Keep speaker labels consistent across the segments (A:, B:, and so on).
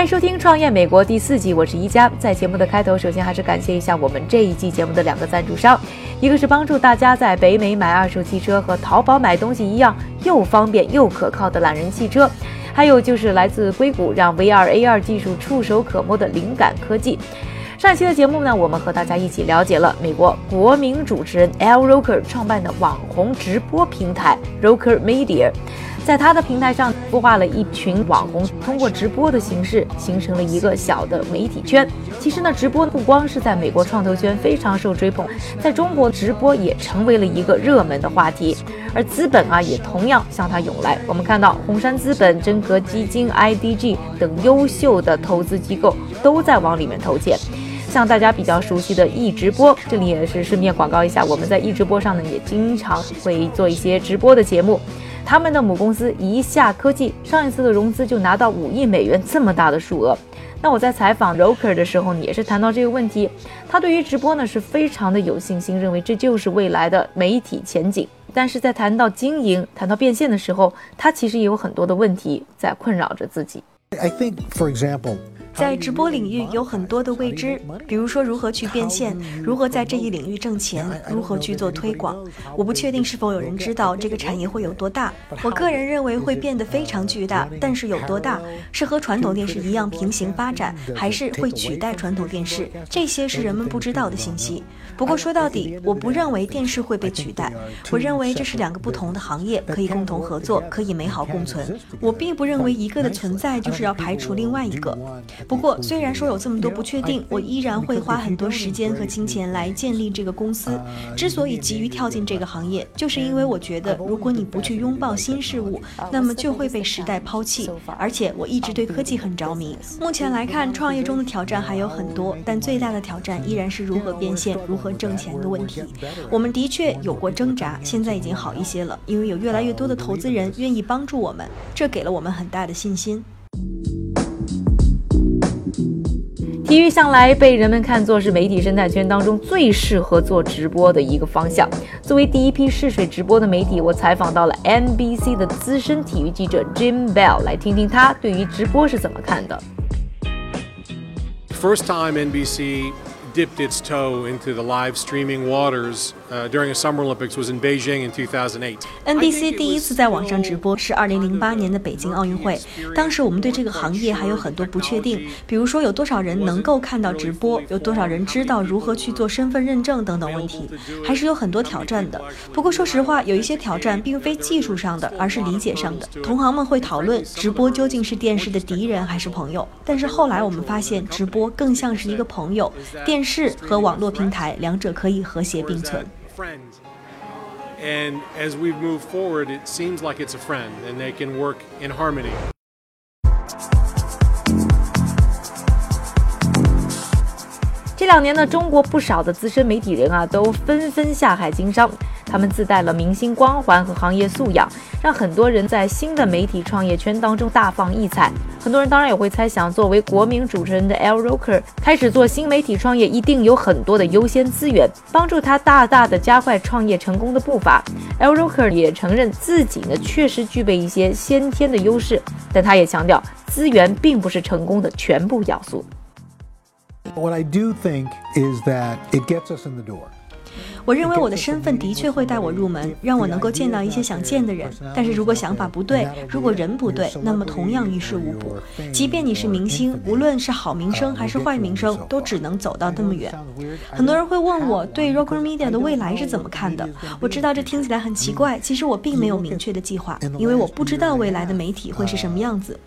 A: 欢迎收听《创业美国》第四季，我是一加。在节目的开头，首先还是感谢一下我们这一季节目的两个赞助商，一个是帮助大家在北美买二手汽车和淘宝买东西一样又方便又可靠的懒人汽车，还有就是来自硅谷让 VR AR 技术触手可摸的灵感科技。上一期的节目呢，我们和大家一起了解了美国国民主持人 L Roker 创办的网红直播平台 Roker Media。在他的平台上孵化了一群网红，通过直播的形式形成了一个小的媒体圈。其实呢，直播不光是在美国创投圈非常受追捧，在中国直播也成为了一个热门的话题。而资本啊，也同样向他涌来。我们看到红杉资本、真格基金、IDG 等优秀的投资机构都在往里面投钱。像大家比较熟悉的易直播，这里也是顺便广告一下，我们在易直播上呢，也经常会做一些直播的节目。他们的母公司一下科技上一次的融资就拿到五亿美元这么大的数额。那我在采访 Roker 的时候呢，也是谈到这个问题。他对于直播呢是非常的有信心，认为这就是未来的媒体前景。但是在谈到经营、谈到变现的时候，他其实也有很多的问题在困扰着自己。
B: I think, for example.
C: 在直播领域有很多的未知，比如说如何去变现，如何在这一领域挣钱，如何去做推广。我不确定是否有人知道这个产业会有多大。我个人认为会变得非常巨大，但是有多大，是和传统电视一样平行发展，还是会取代传统电视？这些是人们不知道的信息。不过说到底，我不认为电视会被取代。我认为这是两个不同的行业，可以共同合作，可以美好共存。我并不认为一个的存在就是是要排除另外一个。不过，虽然说有这么多不确定，我依然会花很多时间和金钱来建立这个公司。之所以急于跳进这个行业，就是因为我觉得，如果你不去拥抱新事物，那么就会被时代抛弃。而且，我一直对科技很着迷。目前来看，创业中的挑战还有很多，但最大的挑战依然是如何变现、如何挣钱的问题。我们的确有过挣扎，现在已经好一些了，因为有越来越多的投资人愿意帮助我们，这给了我们很大的信心。
A: 体育向来被人们看作是媒体生态圈当中最适合做直播的一个方向。作为第一批试水直播的媒体，我采访到了 NBC 的资深体育记者 Jim Bell，来听听他对于直播是怎么看的。
D: First time NBC. Dipped its toe into the live streaming waters during a Summer Olympics was in Beijing in 2008.
C: NBC 第一次在网上直播是2008年的北京奥运会，当时我们对这个行业还有很多不确定，比如说有多少人能够看到直播，有多少人知道如何去做身份认证等等问题，还是有很多挑战的。不过说实话，有一些挑战并非技术上的，而是理解上的。同行们会讨论直播究竟是电视的敌人还是朋友，但是后来我们发现，直播更像是一个朋友。电电视和网络平台两者可以和谐并存。
D: And as we move forward, it seems like it's a friend, and they can work in harmony.
A: 这两年呢，中国不少的资深媒体人啊，都纷纷下海经商。他们自带了明星光环和行业素养，让很多人在新的媒体创业圈当中大放异彩。很多人当然也会猜想，作为国民主持人的 L Roker 开始做新媒体创业，一定有很多的优先资源，帮助他大大的加快创业成功的步伐。L Roker 也承认自己呢确实具备一些先天的优势，但他也强调，资源并不是成功的全部要素。
B: What I do think is that it gets us in the door.
C: 我认为我的身份的确会带我入门，让我能够见到一些想见的人。但是如果想法不对，如果人不对，那么同样于事无补。即便你是明星，无论是好名声还是坏名声，都只能走到那么远。很多人会问我对 Rocker Media 的未来是怎么看的。我知道这听起来很奇怪，其实我并没有明确的计划，因为我不知道未来的媒体会是什么样子。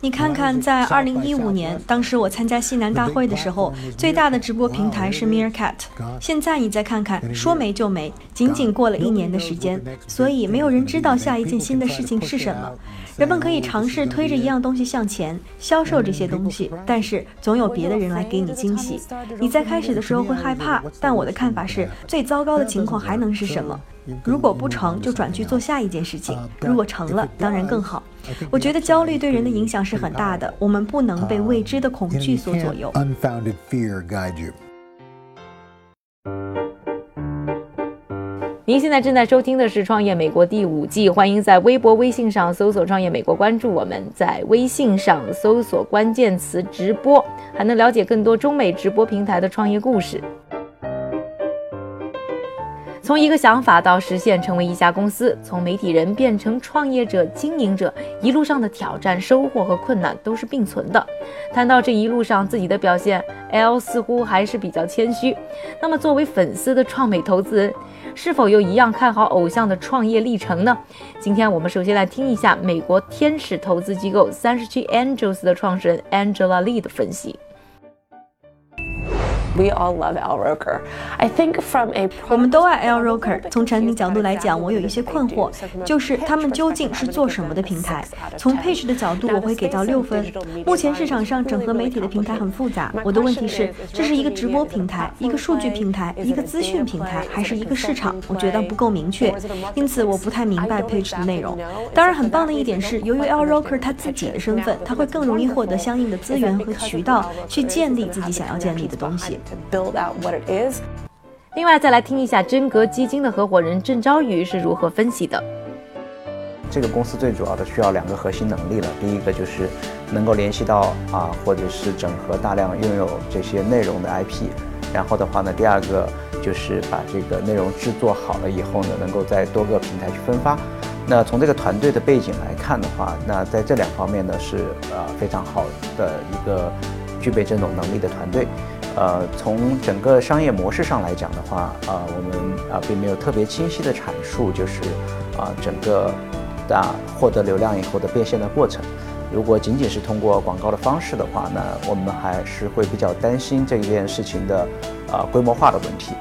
C: 你看看，在二零一五年，当时我参加西南大会的时候，最大的直播平台是 Meerkat。现在你再看看，说没就没，仅仅过了一年的时间，所以没有人知道下一件新的事情是什么。人们可以尝试推着一样东西向前，销售这些东西，但是总有别的人来给你惊喜。你在开始的时候会害怕，但我的看法是，最糟糕的情况还能是什么？如果不成就转去做下一件事情，如果成了，当然更好。我觉得焦虑对人的影响是很大的，我们不能被未知的恐惧所左右。
A: 您现在正在收听的是《创业美国》第五季，欢迎在微博、微信上搜索“创业美国”，关注我们，在微信上搜索关键词“直播”，还能了解更多中美直播平台的创业故事。从一个想法到实现成为一家公司，从媒体人变成创业者、经营者，一路上的挑战、收获和困难都是并存的。谈到这一路上自己的表现，L 似乎还是比较谦虚。那么，作为粉丝的创美投资人，是否又一样看好偶像的创业历程呢？今天我们首先来听一下美国天使投资机构三十七 Angels 的创始人 Angela Lee 的分析。
E: We all love Al Roker. I think from a
C: 我们都爱 Al Roker。从产品角度来讲，我有一些困惑，就是他们究竟是做什么的平台？从配置的角度，我会给到六分。目前市场上整合媒体的平台很复杂，我的问题是，这是一个直播平台，一个数据平台，一个资讯平台，还是一个市场？我觉得不够明确，因此我不太明白配置的内容。当然，很棒的一点是，由于 Al Roker 他自己的身份，他会更容易获得相应的资源和渠道，去建立自己想要建立的东西。
E: Build out what it is.
A: 另外，再来听一下真格基金的合伙人郑昭宇是如何分析的。
F: 这个公司最主要的需要两个核心能力了，第一个就是能够联系到啊，或者是整合大量拥有这些内容的 IP，然后的话呢，第二个就是把这个内容制作好了以后呢，能够在多个平台去分发。那从这个团队的背景来看的话，那在这两方面呢是呃非常好的一个具备这种能力的团队。呃，从整个商业模式上来讲的话，呃，我们啊并没有特别清晰的阐述，就是啊整个啊获得流量以后的变现的过程。如果仅仅是通过广告的方式的话，那我们还是会比较担心这件事情的啊规模化的问题。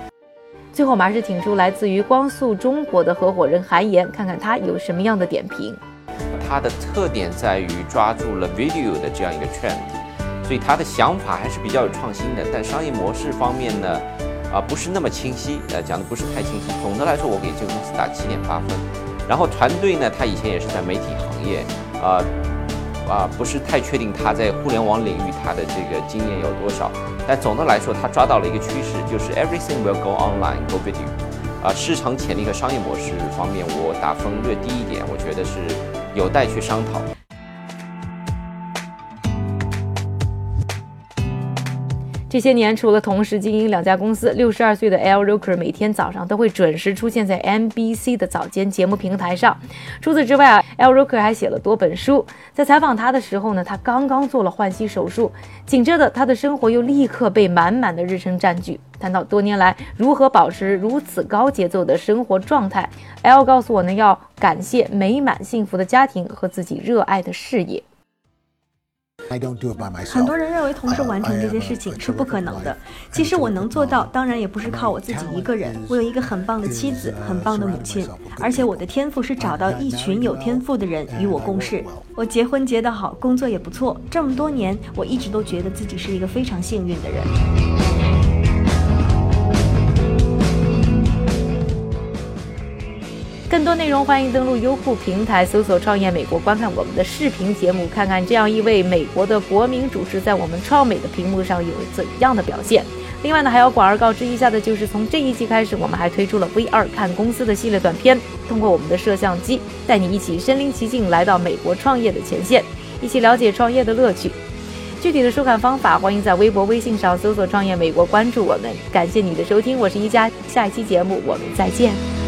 A: 最后，我们还是请出来自于光速中国的合伙人韩岩，看看他有什么样的点评。
G: 它的特点在于抓住了 video 的这样一个 trend。所以他的想法还是比较有创新的，但商业模式方面呢，啊不是那么清晰，呃讲的不是太清晰。总的来说，我给这个公司打七点八分。然后团队呢，他以前也是在媒体行业，啊啊不是太确定他在互联网领域他的这个经验有多少。但总的来说，他抓到了一个趋势，就是 everything will go online, go video。啊，市场潜力和商业模式方面，我打分略低一点，我觉得是有待去商讨。
A: 这些年，除了同时经营两家公司，六十二岁的 L Roker 每天早上都会准时出现在 NBC 的早间节目平台上。除此之外啊，L Roker 还写了多本书。在采访他的时候呢，他刚刚做了换膝手术，紧接着他的生活又立刻被满满的日程占据。谈到多年来如何保持如此高节奏的生活状态，L 告诉我呢，要感谢美满幸福的家庭和自己热爱的事业。
C: 很多人认为同时完成这些事情是不可能的。其实我能做到，当然也不是靠我自己一个人。我有一个很棒的妻子，很棒的母亲，而且我的天赋是找到一群有天赋的人与我共事。我结婚结得好，工作也不错。这么多年，我一直都觉得自己是一个非常幸运的人。
A: 更多内容，欢迎登录优酷平台搜索“创业美国”，观看我们的视频节目，看看这样一位美国的国民主持在我们创美的屏幕上有怎样的表现。另外呢，还要广而告之一下的就是，从这一季开始，我们还推出了 V 二看公司的系列短片，通过我们的摄像机，带你一起身临其境来到美国创业的前线，一起了解创业的乐趣。具体的收看方法，欢迎在微博、微信上搜索“创业美国”，关注我们。感谢你的收听，我是一加，下一期节目我们再见。